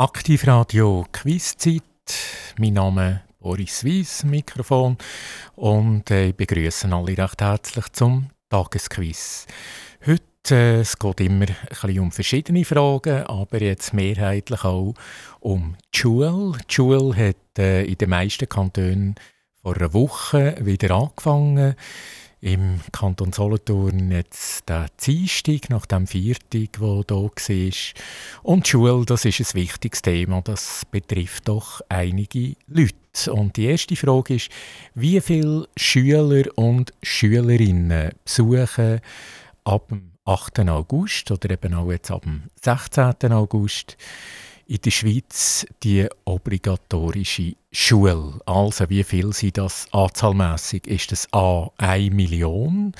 Aktivradio Quizzeit. Mein Name ist Boris Weiss, Mikrofon. Und äh, ich begrüße alle recht herzlich zum Tagesquiz. Heute äh, es geht immer ein bisschen um verschiedene Fragen, aber jetzt mehrheitlich auch um die Schule. Die Schule hat äh, in den meisten Kantonen vor einer Woche wieder angefangen. Im Kanton Solothurn jetzt der Dienstag nach dem Viertag, der hier war. Und die Schule, das ist ein wichtiges Thema, das betrifft doch einige Leute. Und die erste Frage ist, wie viele Schüler und Schülerinnen besuchen ab dem 8. August oder eben auch jetzt ab dem 16. August in der Schweiz die obligatorische Schule. Also wie viel sind das anzahlmässig? Ist das A 1 Million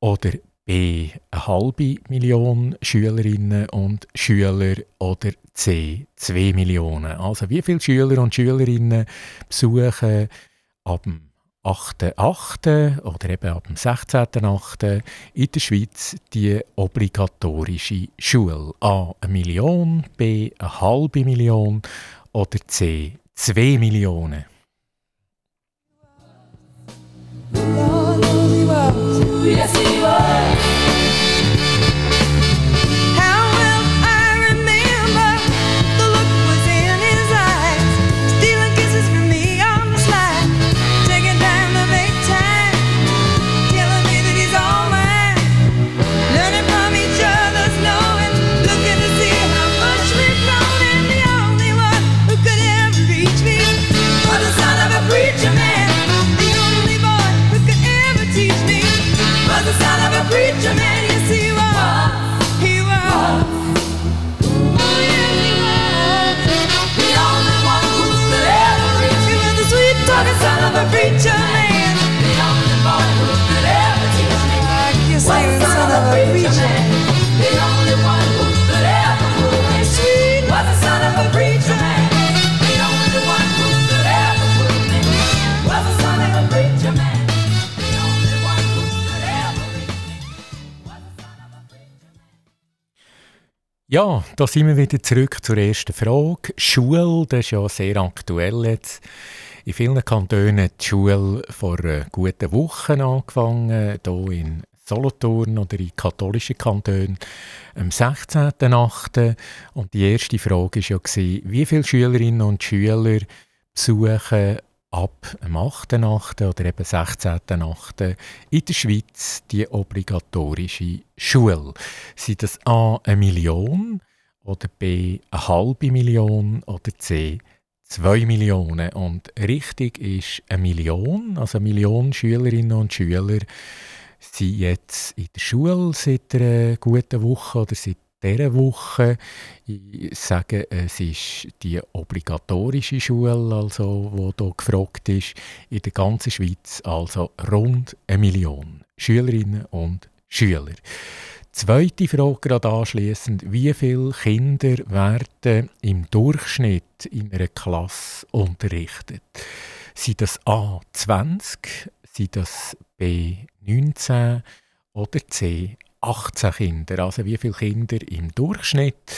oder B eine halbe Million Schülerinnen und Schüler oder C 2 Millionen? Also wie viele Schüler und Schülerinnen besuchen ab dem 8.8. oder eben ab dem 16.8. in der Schweiz die obligatorische Schule. A. Eine Million, B. Eine halbe Million oder C. 2 Millionen. Yes, Ja, da sind wir wieder zurück zur ersten Frage. Schule, das ist ja sehr aktuell jetzt. In vielen Kantonen hat die Schule vor guten Woche angefangen, hier in Solothurn oder in katholischen Kantonen am 16.8. Und die erste Frage war ja, wie viele Schülerinnen und Schüler besuchen ab dem 8.8. oder eben 16.8. in der Schweiz die obligatorische Schule. Sind das A eine Million oder B eine halbe Million oder C 2 Millionen? Und richtig ist eine Million, also eine Million Schülerinnen und Schüler sind jetzt in der Schule seit einer guten Woche oder seit dieser Woche. Ich sage, es ist die obligatorische Schule, also, die hier gefragt ist, in der ganzen Schweiz, also rund eine Million Schülerinnen und Schüler. Zweite Frage gerade anschliessend: Wie viele Kinder werden im Durchschnitt in einer Klasse unterrichtet? Sind das A 20, sind das B 19 oder C 18 Kinder. Also wie viele Kinder im Durchschnitt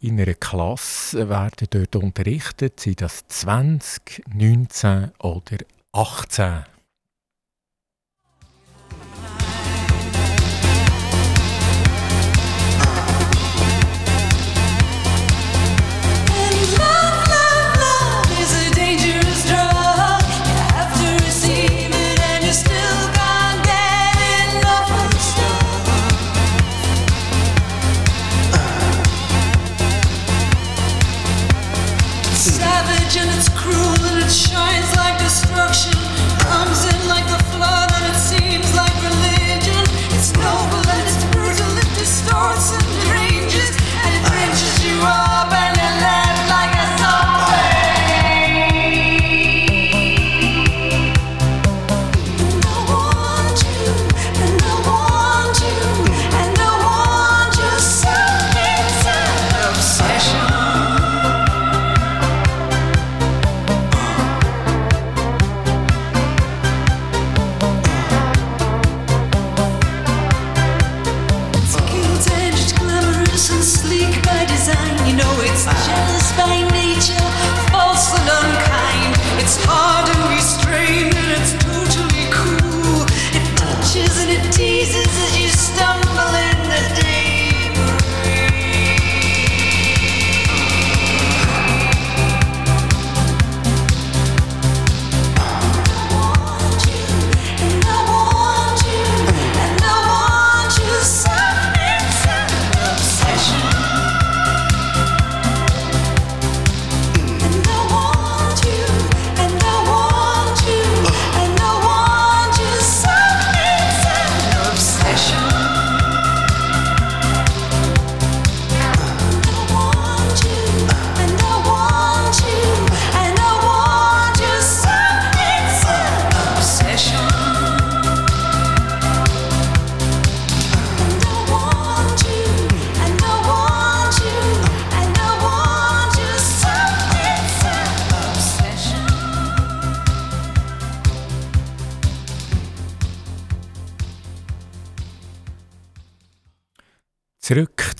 in einer Klasse werden dort unterrichtet? Sind das 20, 19 oder 18?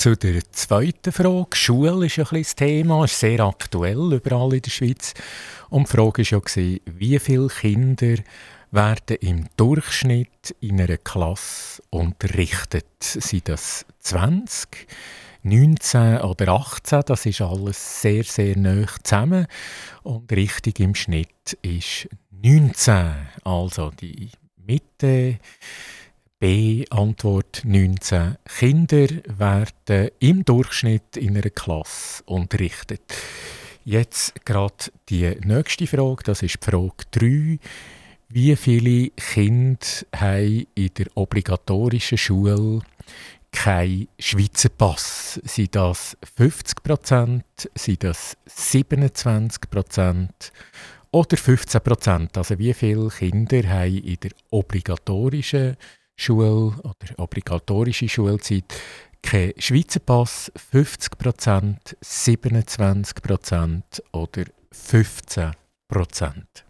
Zu der zweiten Frage. Schule ist ein das Thema, ist sehr aktuell überall in der Schweiz. Und die Frage war ja, wie viele Kinder werden im Durchschnitt in einer Klasse unterrichtet? Sind das 20, 19 oder 18? Das ist alles sehr, sehr nah zusammen. Und richtig im Schnitt ist 19. Also die Mitte. B. Antwort 19. Kinder werden im Durchschnitt in einer Klasse unterrichtet. Jetzt gerade die nächste Frage, das ist die Frage 3. Wie viele Kinder haben in der obligatorischen Schule keinen Schweizer Pass? Sind das 50 Prozent? Sind das 27 Prozent? Oder 15 Prozent? Also wie viele Kinder haben in der obligatorischen Schule oder obligatorische Schulzeit kein Schweizer Pass? 50 Prozent, 27 Prozent oder 15 Prozent?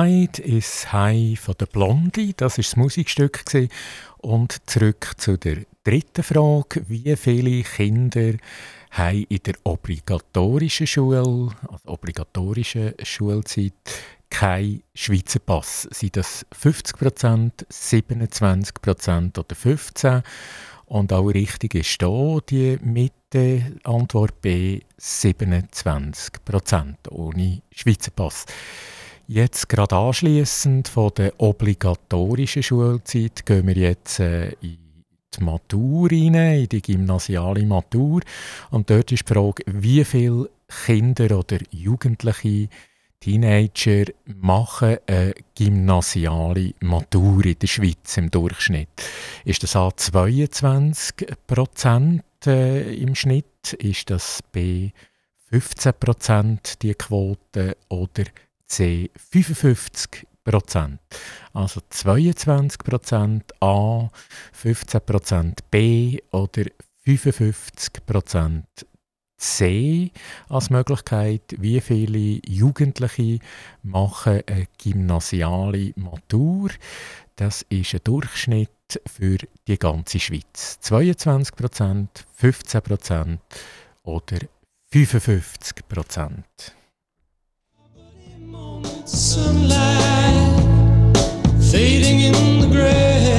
Tide is High von der Blondie, das ist das Musikstück und zurück zu der dritten Frage: Wie viele Kinder haben in der obligatorischen Schule, also obligatorischen Schulzeit, kein Schweizer Pass. Sind das 50% 27% oder 15 Und auch richtig ist hier die Mitte, Antwort B, 27% ohne Schweizer Pass. Jetzt gerade anschließend von der obligatorischen Schulzeit gehen wir jetzt äh, in die Matur rein, in die gymnasiale Matur. Und dort ist die Frage, wie viele Kinder oder Jugendliche, Teenager machen eine gymnasiale Matur in der Schweiz im Durchschnitt. Ist das A 22 Prozent äh, im Schnitt? Ist das B 15 Prozent die Quote oder C 55 Prozent. Also 22 Prozent A, 15 Prozent B oder 55 Prozent C als Möglichkeit. Wie viele Jugendliche machen eine gymnasiale Matur? Das ist ein Durchschnitt für die ganze Schweiz. 22 Prozent, 15 Prozent oder 55 Prozent. Sunlight fading in the grass.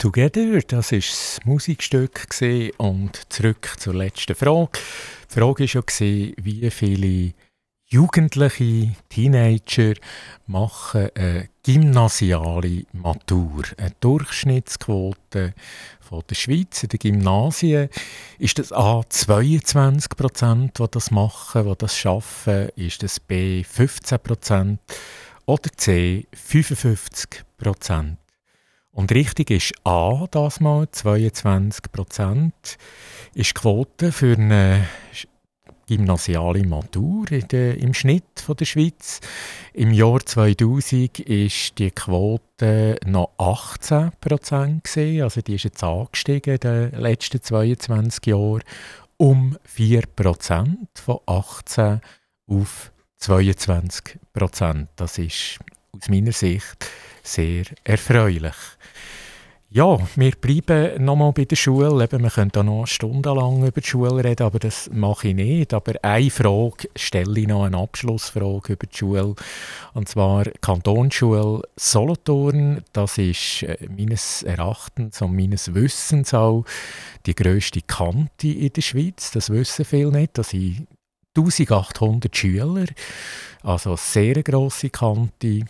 Together, das war das Musikstück und zurück zur letzten Frage. Die Frage war ja, wie viele Jugendliche, Teenager machen eine gymnasiale Matur. Eine Durchschnittsquote von der Schweiz in den Gymnasien ist das A 22 Prozent, die das machen, die das schaffen, ist das B 15 Prozent oder C 55 Prozent. Und richtig ist A, das mal 22 Prozent, ist die Quote für eine gymnasiale Matur der, im Schnitt von der Schweiz. Im Jahr 2000 ist die Quote noch 18 Prozent also die ist jetzt angestiegen in den letzten 22 Jahren um 4 Prozent von 18 auf 22 Prozent. Das ist aus meiner Sicht sehr erfreulich. Ja, wir bleiben nochmal bei der Schule. Eben, wir können da noch stundenlang über die Schule reden, aber das mache ich nicht. Aber eine Frage stelle ich noch, eine Abschlussfrage über die Schule. Und zwar Kantonsschule Solothurn. Das ist äh, meines Erachtens und meines Wissens auch die grösste Kante in der Schweiz. Das wissen viele nicht. Das sind 1800 Schüler, also sehr grosse Kante.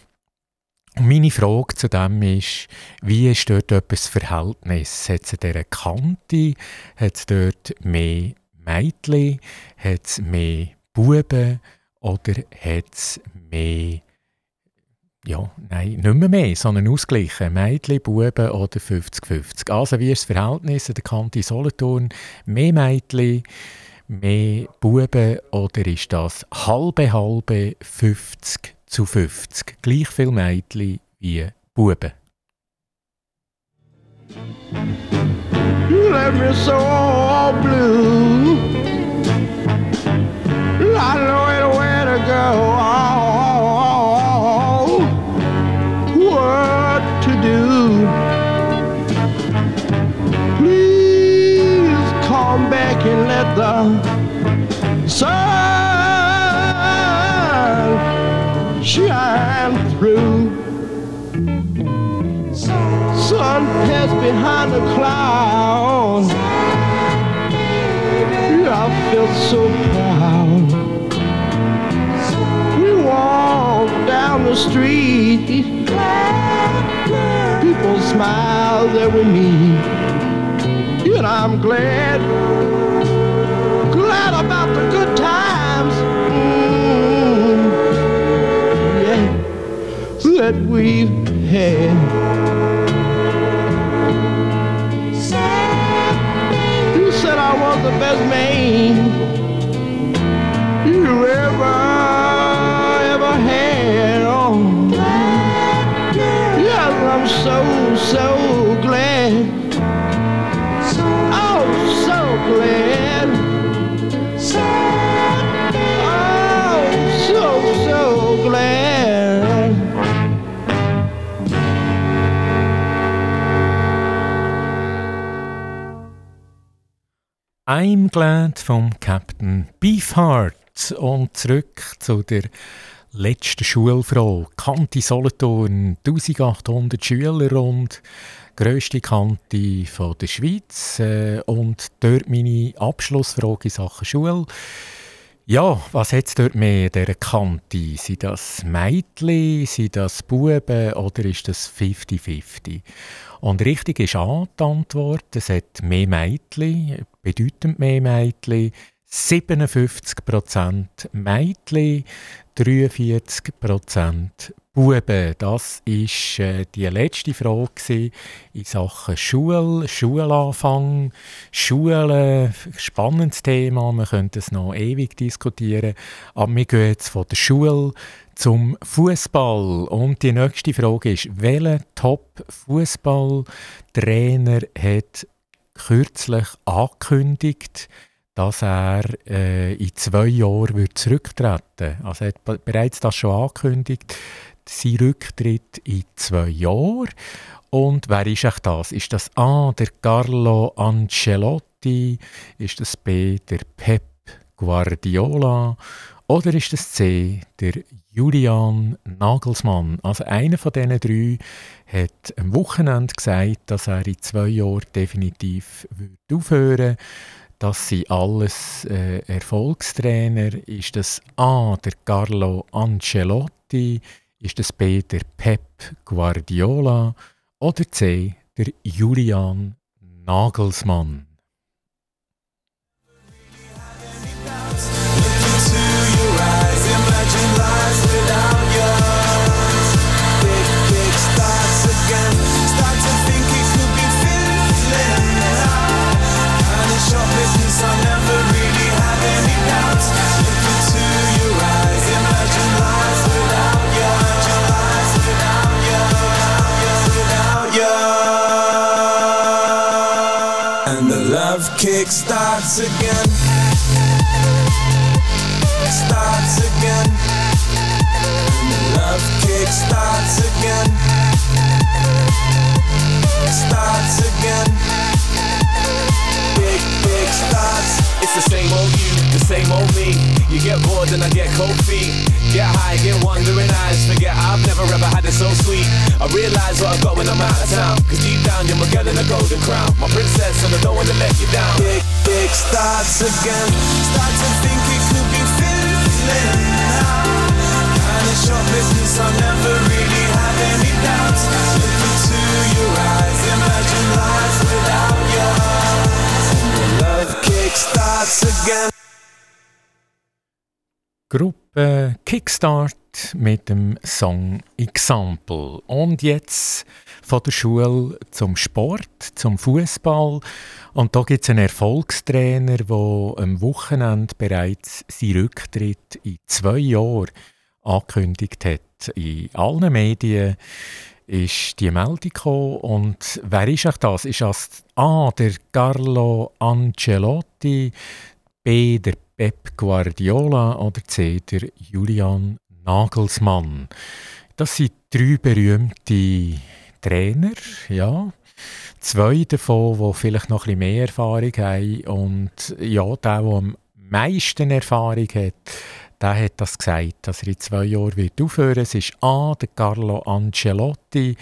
Und meine Frage zu dem ist, wie ist dort etwas Verhältnis? Hat es dieser Kante, hat es dort mehr Mädchen, hat es mehr Buben oder hat es mehr, ja, nein, nicht mehr mehr, sondern ausgleichen, Mädchen, Buben oder 50-50. Also wie ist das Verhältnis an der Kante Solothurn? Mehr Mädchen, mehr Buben oder ist das halbe halbe 50 zu 50. Gleich viele Mädchen wie Buben. You left me so blue. I know where to go. Passed behind the clouds. I felt so proud. We walked down the street. People smiled with me. And I'm glad, glad about the good times. Mm, that we've had. I was the best man I'm Glad vom Captain Beefheart und zurück zu der letzten Schulfrage. Kante Solothurn, 1800 Schüler und grösste Kante der Schweiz äh, und dort meine Abschlussfrage in Sachen Schule. Ja, was hat es dort mehr in dieser Kante? Sind das Mädchen, sind das Buben oder ist das 50-50? Und richtig ist A, die Antwort. Es hat mehr Mädchen, bedeutend mehr Mädchen. 57% Mädchen, 43% Buben. Das war äh, die letzte Frage in Sachen Schule, Schulanfang, Schule. Spannendes Thema, wir könnten es noch ewig diskutieren. Aber wir gehen jetzt von der Schule zum Fußball. Und die nächste Frage ist, welcher Top-Fußballtrainer hat kürzlich angekündigt, dass er äh, in zwei Jahren wird zurücktreten wird? Also er hat bereits das schon angekündigt, sein Rücktritt in zwei Jahren. Und wer ist echt das? Ist das A, der Carlo Ancelotti? Ist das B, der Pep Guardiola? Oder ist das C, der Julian Nagelsmann? Also einer von diesen drei hat am Wochenende gesagt, dass er in zwei Jahren definitiv aufhören würde. Das sind alles äh, Erfolgstrainer. Ist das A, der Carlo Ancelotti? Ist das B, der Pep Guardiola? Oder C, der Julian Nagelsmann? Starts again. Starts again. Love kick starts again. Starts again. It's the same old you, the same old me. You get bored and I get cold feet. Get high, get wandering eyes. Forget I've never ever had it so sweet. I realize what I've got when I'm out of town. Cause deep down you're my girl in a golden crown. My princess and I don't wanna let you down. Big, big starts again. Start to think it could be fizzling now. Kinda short business, I'll never really have any doubts. Gruppe Kickstart mit dem Song Example. Und jetzt von der Schule zum Sport, zum Fußball. Und da gibt es einen Erfolgstrainer, der am Wochenende bereits seinen Rücktritt in zwei Jahren angekündigt hat. In allen Medien ist die Meldung gekommen. Und wer ist auch das? Ist das A, der Carlo Ancelotti, B, der Pep Guardiola oder C, der Julian Nagelsmann. Das sind drei berühmte Trainer, ja. Zwei davon, die vielleicht noch ein bisschen mehr Erfahrung haben. Und ja, der, der am meisten Erfahrung hat, der hat das gesagt, dass er in zwei Jahren wird aufhören wird. Es ist A, der Carlo Ancelotti.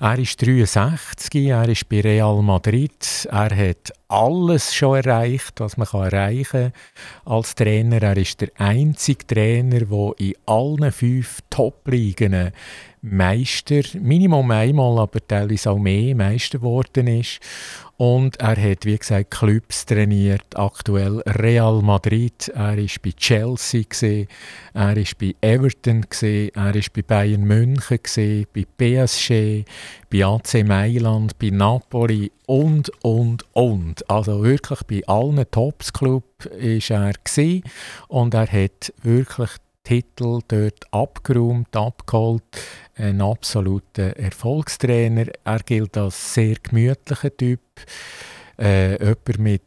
Er ist 63, er ist bei Real Madrid. Er hat alles schon erreicht, was man erreichen kann als Trainer. Er ist der einzige Trainer, der in allen fünf Top-Ligen Meister, Minimum einmal, aber teilweise auch mehr Meister geworden ist. Und er hat, wie gesagt, Clubs trainiert, aktuell Real Madrid, er ist bei Chelsea, gewesen, er ist bei Everton, gewesen, er ist bei Bayern München, gewesen, bei PSG, bei AC Mailand, bei Napoli und, und, und. Also wirklich bei allen Tops-Clubs ist er gewesen, und er hat wirklich Titel dort abgeräumt, abgeholt. Ein absoluter Erfolgstrainer. Er gilt als sehr gemütlicher Typ. Äh, jemand mit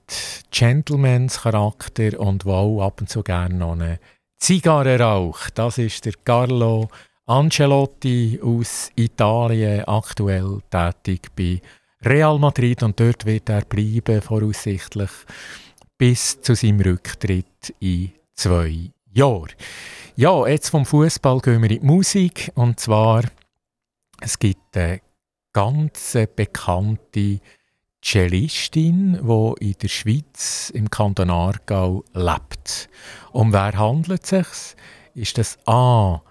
Gentlemans Charakter und wow, ab und zu gerne noch eine Zigarre raucht. Das ist der Carlo Ancelotti aus Italien, aktuell tätig bei Real Madrid und dort wird er bleiben, voraussichtlich bis zu seinem Rücktritt in zwei Jahren. Ja, jetzt vom Fußball gehen wir in die Musik. Und zwar, es gibt eine ganz bekannte Cellistin, die in der Schweiz, im Kanton Aargau, lebt. Um wer handelt es sich? Ist das A.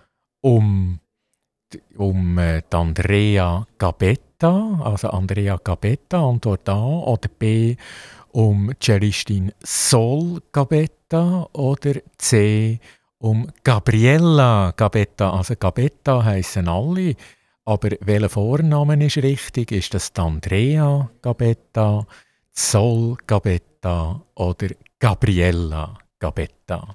um, um äh, Andrea Gabetta, also Andrea Gabetta, Antwort A, oder B. um Cellistin Sol Gabetta, oder C um Gabriella Gabetta. Also Gabetta heißen alle, aber welcher Vorname ist richtig? Ist das Andrea Gabetta, Sol Gabetta oder Gabriella Gabetta?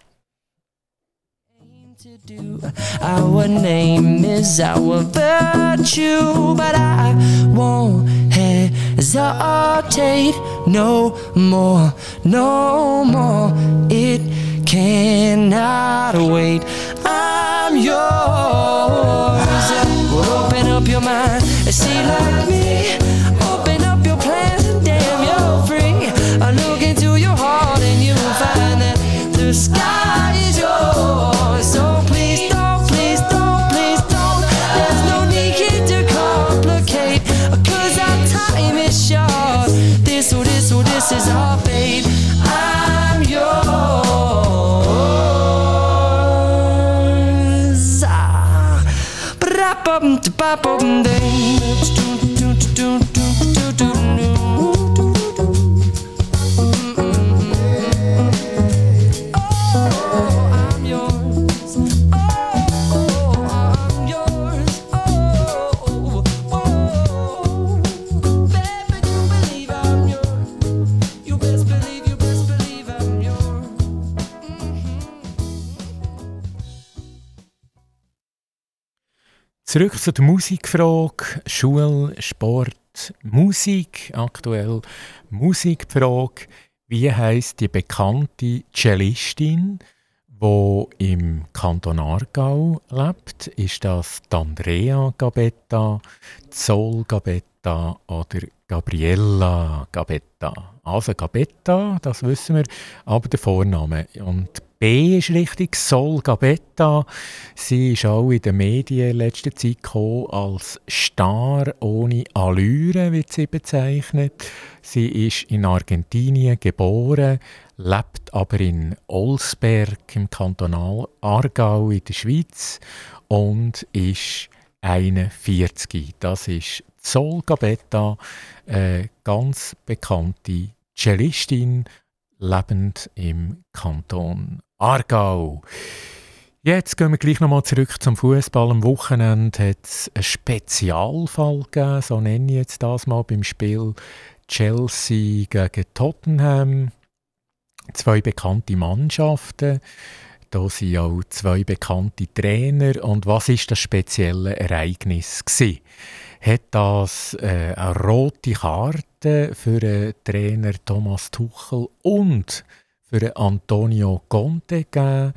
Our name is our virtue, but I won't hesitate no more, no more. It cannot wait. I'm yours. Open up your mind and see like me. to op open Zurück zu der Musikfrage. Schule, Sport, Musik, aktuell Musikfrage. Wie heißt die bekannte Cellistin, wo im Kanton Aargau lebt? Ist das Andrea Gabetta, Sol Gabetta oder Gabriella Gabetta? Also Gabetta, das wissen wir, aber der Vorname. Und B ist richtig, Sol Gabetta. Sie ist auch in den Medien in letzter Zeit gekommen als Star ohne Allüre, wird sie bezeichnet. Sie ist in Argentinien geboren, lebt aber in Olsberg im Kanton Aargau in der Schweiz und ist 41. Das ist Sol Gabetta, eine ganz bekannte Cellistin, lebend im Kanton Aargau. Jetzt gehen wir gleich nochmal zurück zum Fußball. Am Wochenende hat es einen Spezialfall gegeben, so nenne ich jetzt das mal beim Spiel Chelsea gegen Tottenham. Zwei bekannte Mannschaften. Da sind auch zwei bekannte Trainer. Und was ist das spezielle Ereignis gewesen? Hat das äh, eine rote Karte für den Trainer Thomas Tuchel und für Antonio Conte gegeben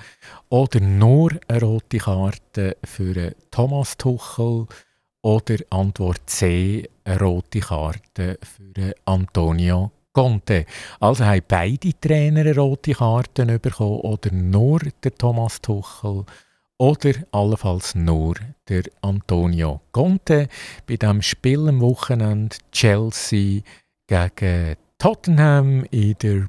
oder nur eine rote Karte für Thomas Tuchel oder Antwort C, eine rote Karte für Antonio Conte. Also haben beide Trainer eine rote Karten bekommen oder nur der Thomas Tuchel oder allenfalls nur der Antonio Conte bei dem Spiel am Wochenende Chelsea gegen Tottenham in der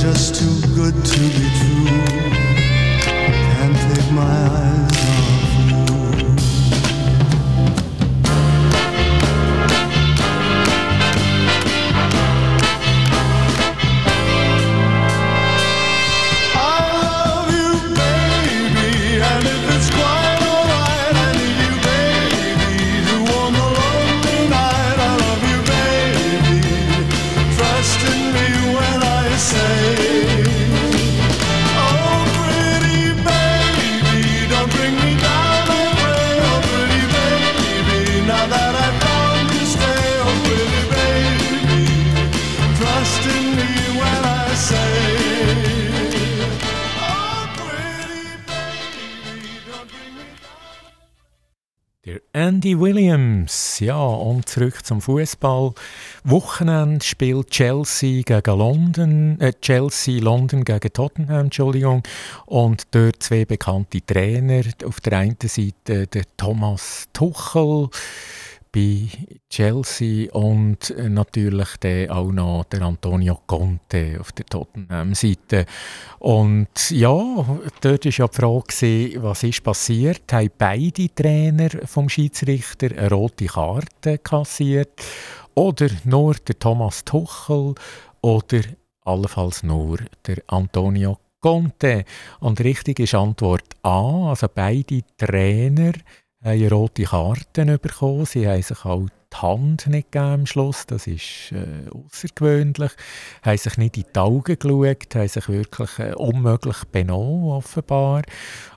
Just too good to be true. Andy Williams, ja, und zurück zum Fußball. Wochenende spielt Chelsea gegen London, äh, Chelsea London gegen Tottenham, Entschuldigung, und dort zwei bekannte Trainer. Auf der einen Seite der Thomas Tuchel bei Chelsea und äh, natürlich der auch noch der Antonio Conte auf der Tottenham-Seite. Und ja, dort war ja die Frage, was ist passiert? Haben beide Trainer vom Schiedsrichter eine rote Karte kassiert? Oder nur der Thomas Tuchel? Oder allenfalls nur der Antonio Conte? Und richtig ist Antwort A, also beide Trainer haben rote Karten bekommen. Sie haben sich auch die Hand nicht gegeben am Schluss. Das ist äh, außergewöhnlich. Haben sich nicht in die Augen geschaut, haben sich wirklich äh, unmöglich benommen, offenbar.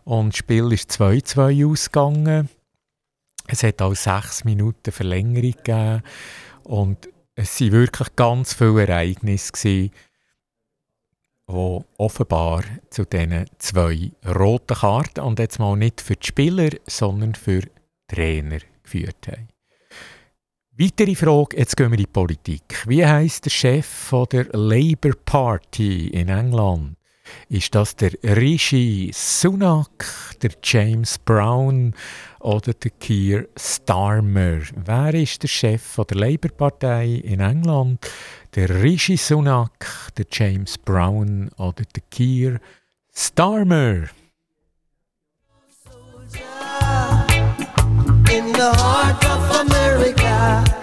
Und das Spiel ist 2-2 ausgegangen. Es hat auch sechs Minuten Verlängerung gegeben. Und es waren wirklich ganz viele Ereignisse, gewesen, die offenbar zu diesen zwei roten Karten und jetzt mal nicht für die Spieler, sondern für Trainer geführt haben. Weitere Frage, jetzt gehen wir in die Politik. Wie heißt der Chef von der Labour Party in England? Ist das der Rishi Sunak, der James Brown oder der Keir Starmer? Wer ist der Chef von der Labour-Partei in England? Der Rishi Sunak, der James Brown oder der Keir Starmer? in the heart of America.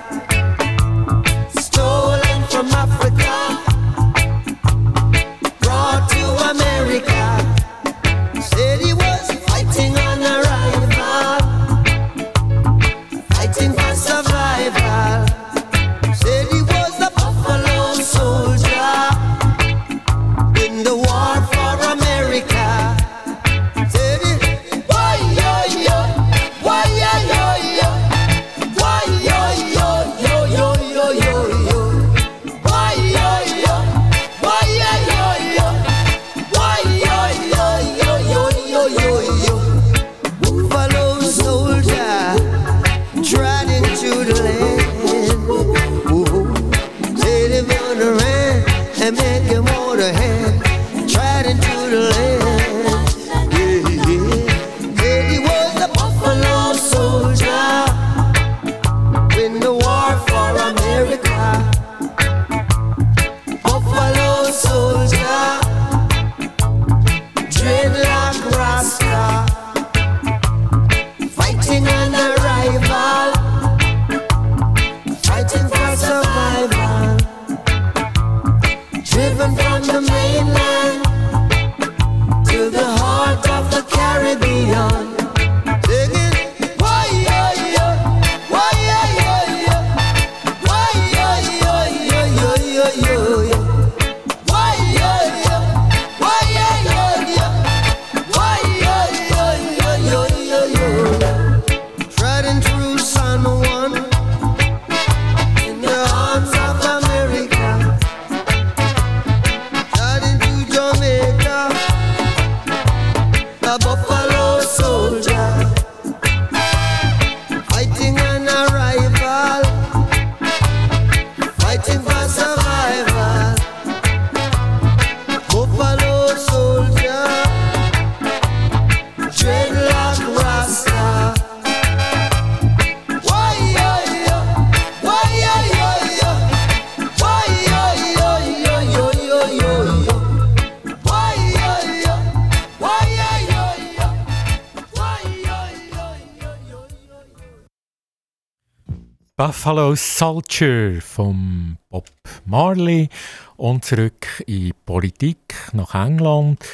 Buffalo Soldier vom Bob Marley und zurück in Politik nach England.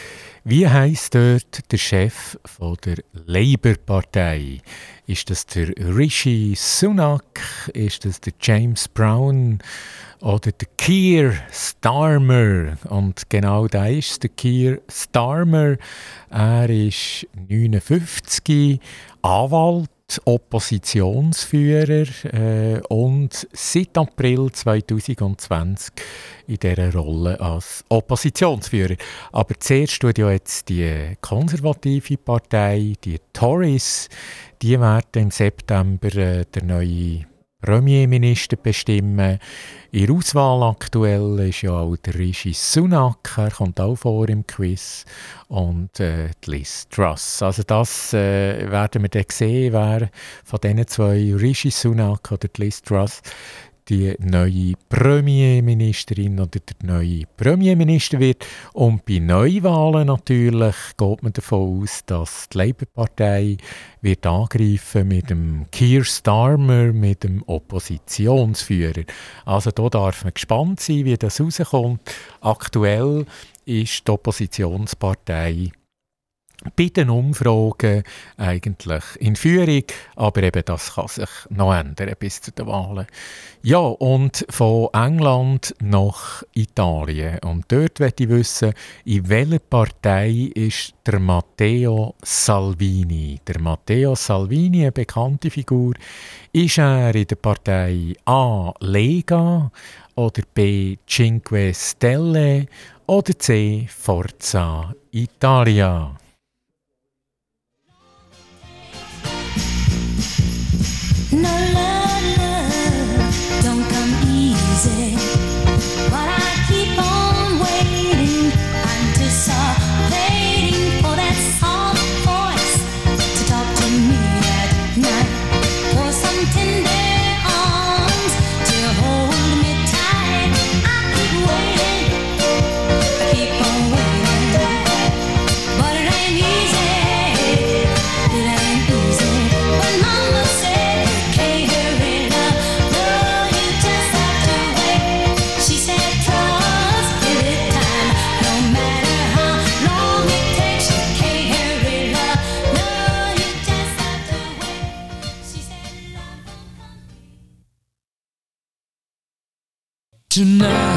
Wie heißt dort der Chef von der Labour-Partei? Ist das der Rishi Sunak? Ist das der James Brown? Oder der Keir Starmer? Und genau da ist der Keir Starmer. Er ist 59, Anwalt Oppositionsführer äh, und seit April 2020 in dieser Rolle als Oppositionsführer. Aber zuerst tut ja jetzt die konservative Partei, die Tories, die werden im September äh, der neue Premierminister bestimmen. Der Auswahl aktuell ist ja auch der Rishi Sunak, er kommt auch vor im Quiz, und äh, Liz Truss. Also das äh, werden wir dann sehen, wer von diesen zwei, Rishi Sunak oder Liz Truss, die neue Premierministerin oder der neue Premierminister wird. Und bei Neuwahlen natürlich geht man davon aus, dass die Labour-Partei wird angreifen mit dem Keir Starmer, mit dem Oppositionsführer. Also da darf man gespannt sein, wie das rauskommt. Aktuell ist die Oppositionspartei bei den Umfragen eigentlich in Führung, aber eben das kann sich noch ändern bis zu den Wahlen. Ja, und von England nach Italien. Und dort möchte ich wissen, in welcher Partei ist der Matteo Salvini? Der Matteo Salvini, eine bekannte Figur, ist er in der Partei A. Lega oder B. Cinque Stelle oder C. Forza Italia? Tonight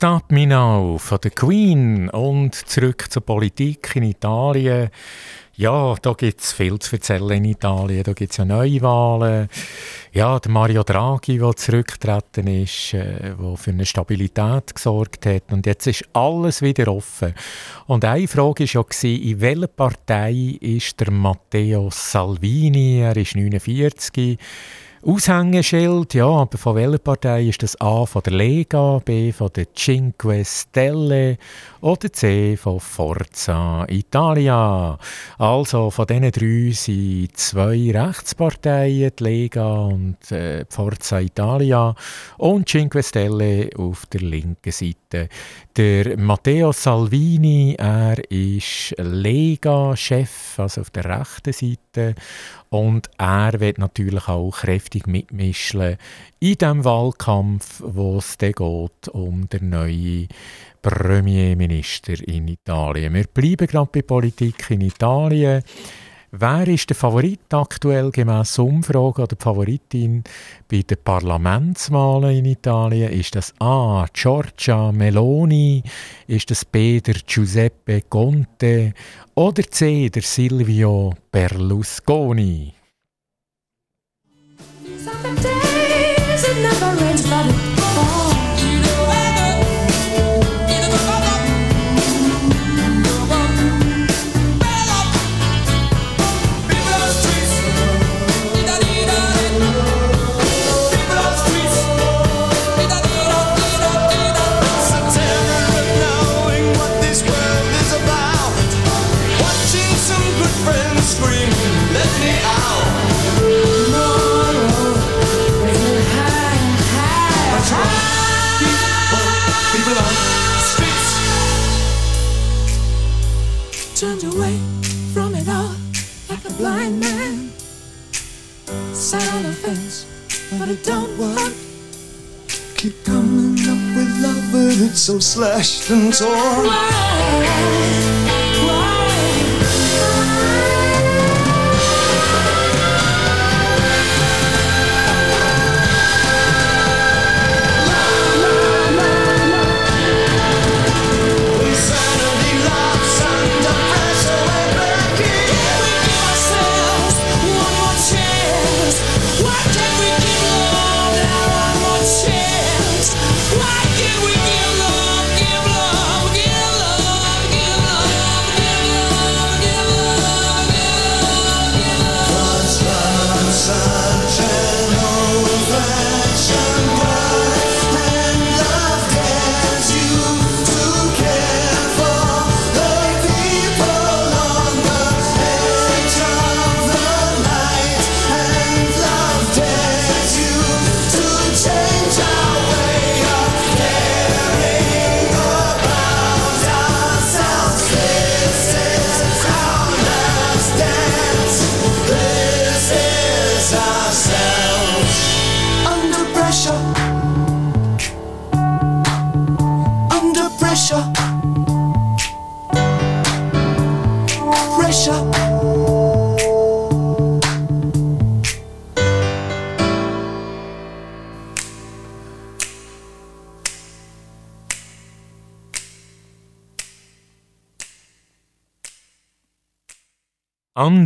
Stop Me Now von der Queen und zurück zur Politik in Italien. Ja, da gibt es viel zu erzählen in Italien. Da gibt es ja Neuwahlen. Ja, der Mario Draghi, der zurückgetreten ist, äh, der für eine Stabilität gesorgt hat. Und jetzt ist alles wieder offen. Und eine Frage war ja, in welcher Partei ist der Matteo Salvini? Er ist 49 Aushängeschild, ja, aber von welcher Partei ist das A von der Lega, B von der Cinque Stelle oder C von Forza Italia? Also von diesen drei sind zwei Rechtsparteien, die Lega und äh, Forza Italia und Cinque Stelle auf der linken Seite. Der Matteo Salvini, er ist Lega-Chef, also auf der rechten Seite und er wird natürlich auch kräftig mitmischen in dem Wahlkampf, wo es dann geht um den neuen Premierminister in Italien. Wir bleiben gerade bei Politik in Italien. Wer ist der Favorit aktuell gemäß Umfrage oder Favoritin bei den Parlamentswahlen in Italien? Ist das A. Giorgia Meloni? Ist das B. der Giuseppe Conte? Oder C. der Silvio Berlusconi? Something On the fence, but it don't work. Keep coming up with love, but it's so slashed and torn.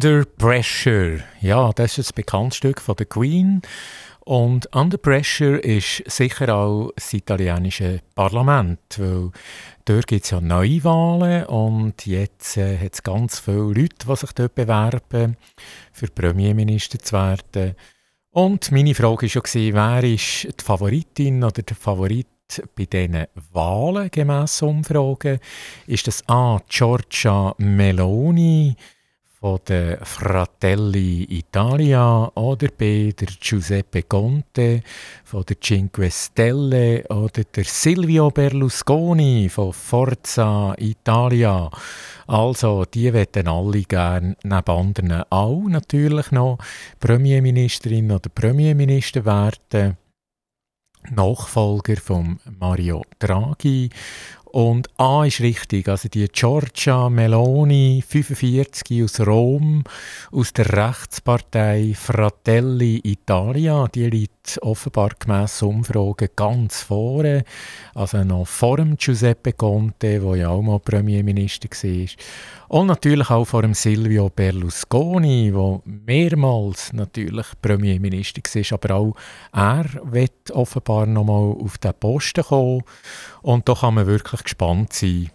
Under Pressure. Ja, das ist ein bekanntes Stück von der Queen. Und Under Pressure ist sicher auch das italienische Parlament, weil dort gibt es ja Neuwahlen und jetzt äh, hat es ganz viele Leute, die sich dort bewerben, für Premierminister zu werden. Und meine Frage war ja, wer ist die Favoritin oder der Favorit bei diesen Wahlen gemäss Umfragen? Ist das A. Giorgia Meloni? Von der Fratelli Italia oder B der Giuseppe Conte von der Cinque Stelle oder der Silvio Berlusconi von Forza Italia. Also, die wetten alle gerne neben anderen auch natürlich noch Premierministerin oder Premierminister werden. Nachfolger von Mario Draghi Und A ist richtig, also die Giorgia Meloni, 45 aus Rom, aus der Rechtspartei Fratelli Italia, die liegt offenbar gemäss Umfragen ganz vorne, also noch vor Giuseppe Conte, der ja auch mal Premierminister war. Und natürlich auch vor dem Silvio Berlusconi, der mehrmals natürlich Premierminister war, aber auch er wird offenbar noch mal auf den Posten kommen. Und da kann man wirklich gespannt sein.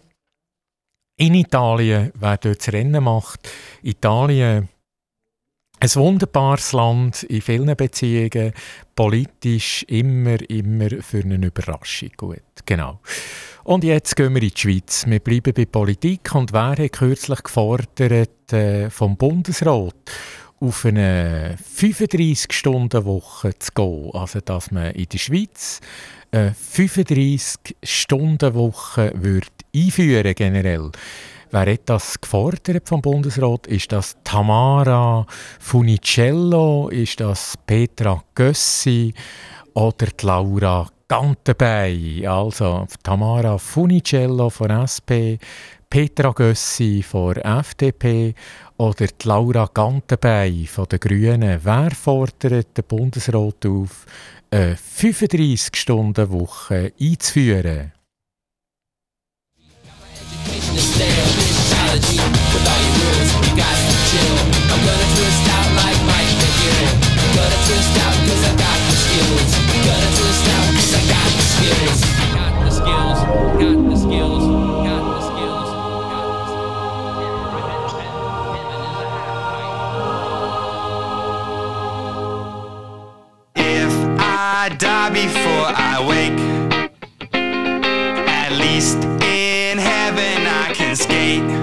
In Italien, wer dort das Rennen macht, Italien, ein wunderbares Land in vielen Beziehungen, politisch immer, immer für eine Überraschung gut. Genau. Und jetzt gehen wir in die Schweiz. Wir bleiben bei Politik und wer hat kürzlich gefordert äh, vom Bundesrat, auf eine 35-Stunden-Woche zu gehen. Also, dass man in der Schweiz eine 35-Stunden-Woche einführen generell. Wer hat das gefordert vom Bundesrat? Ist das Tamara Funicello? Ist das Petra Gössi? Oder die Laura Gantenbein? Also Tamara Funicello von SP, Petra Gössi von FDP oder die Laura Gantenbein von den Grünen. Wer fordert den Bundesrat auf, eine 35-Stunden-Woche einzuführen? If I die before I wake, at least skate.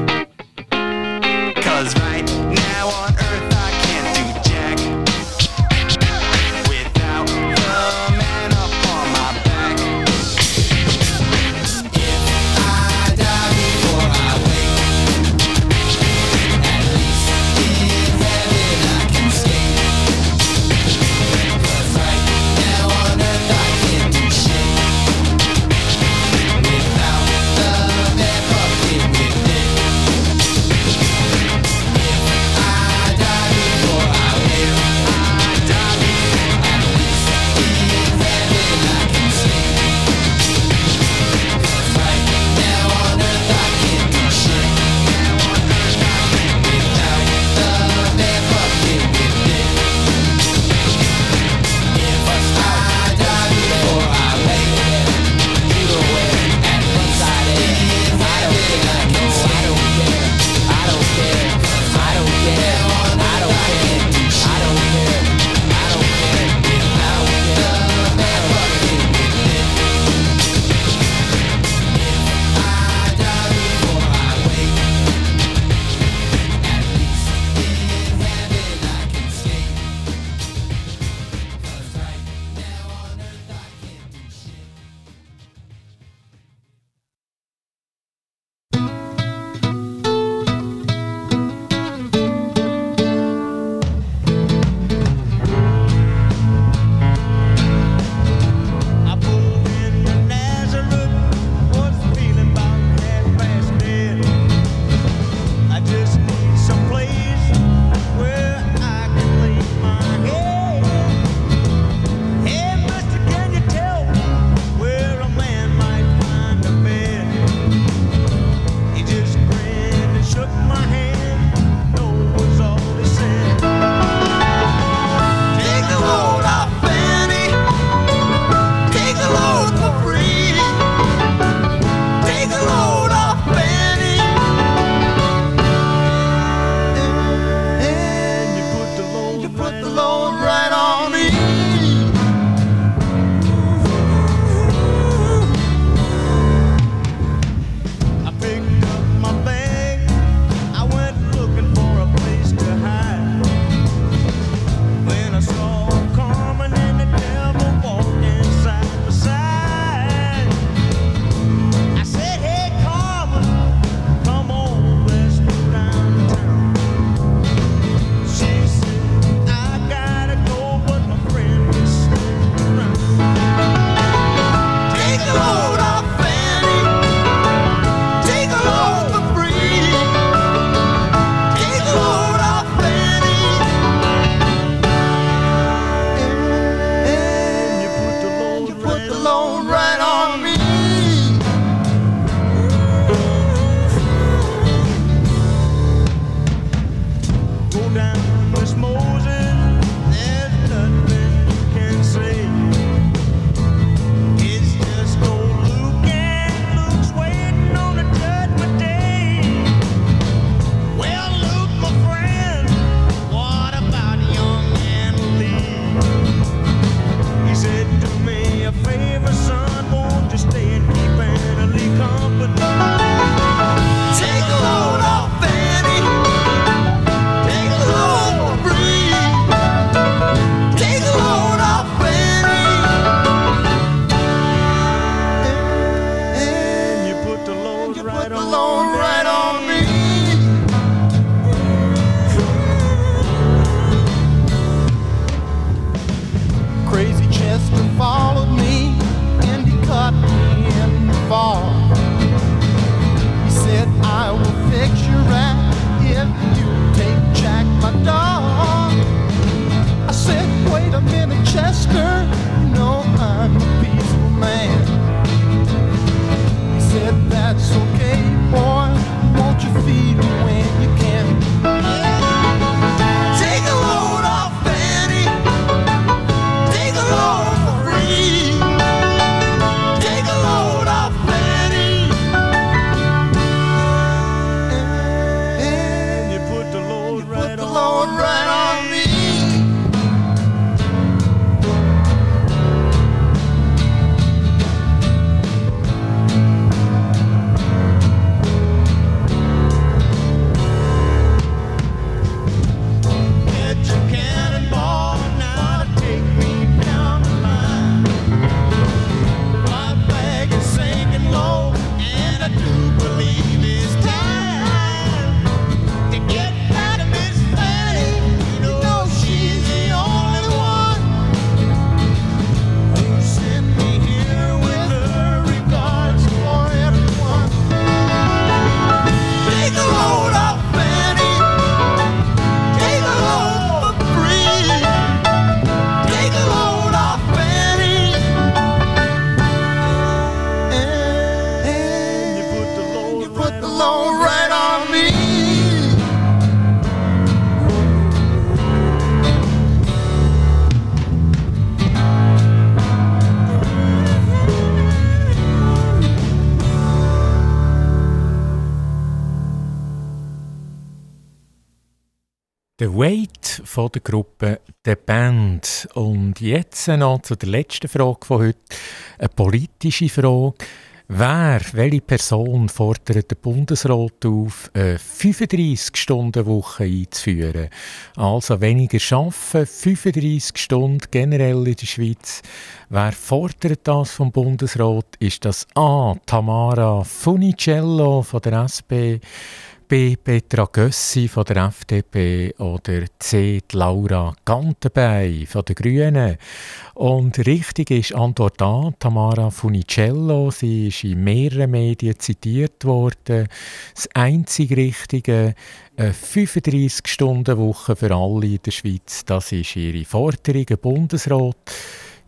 The Weight von der Gruppe The Band. Und jetzt noch zu der letzten Frage von heute. Eine politische Frage. Wer, welche Person fordert den Bundesrat auf, eine 35-Stunden-Woche einzuführen? Also weniger arbeiten, 35 Stunden generell in der Schweiz. Wer fordert das vom Bundesrat? Ist das A. Tamara Funicello von der SP? B. Petra Gössi von der FDP oder C. Laura Gantenbein von den Grünen. Und richtig ist Antwort A. Tamara Funicello. Sie ist in mehreren Medien zitiert worden. Das einzig Richtige, eine 35-Stunden-Woche für alle in der Schweiz, das ist ihre Forderung, Bundesrat.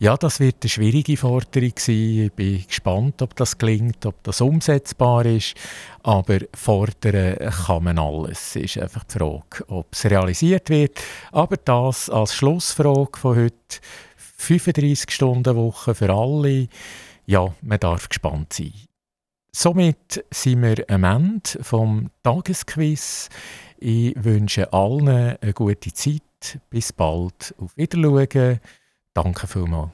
Ja, das wird eine schwierige Forderung sein. Ich bin gespannt, ob das gelingt, ob das umsetzbar ist. Aber fordern kann man alles. Es ist einfach die Frage, ob es realisiert wird. Aber das als Schlussfrage von heute. 35 Stunden Woche für alle. Ja, man darf gespannt sein. Somit sind wir am Ende vom Tagesquiz. Ich wünsche allen eine gute Zeit. Bis bald. Auf Wiedersehen. Danke vielmals.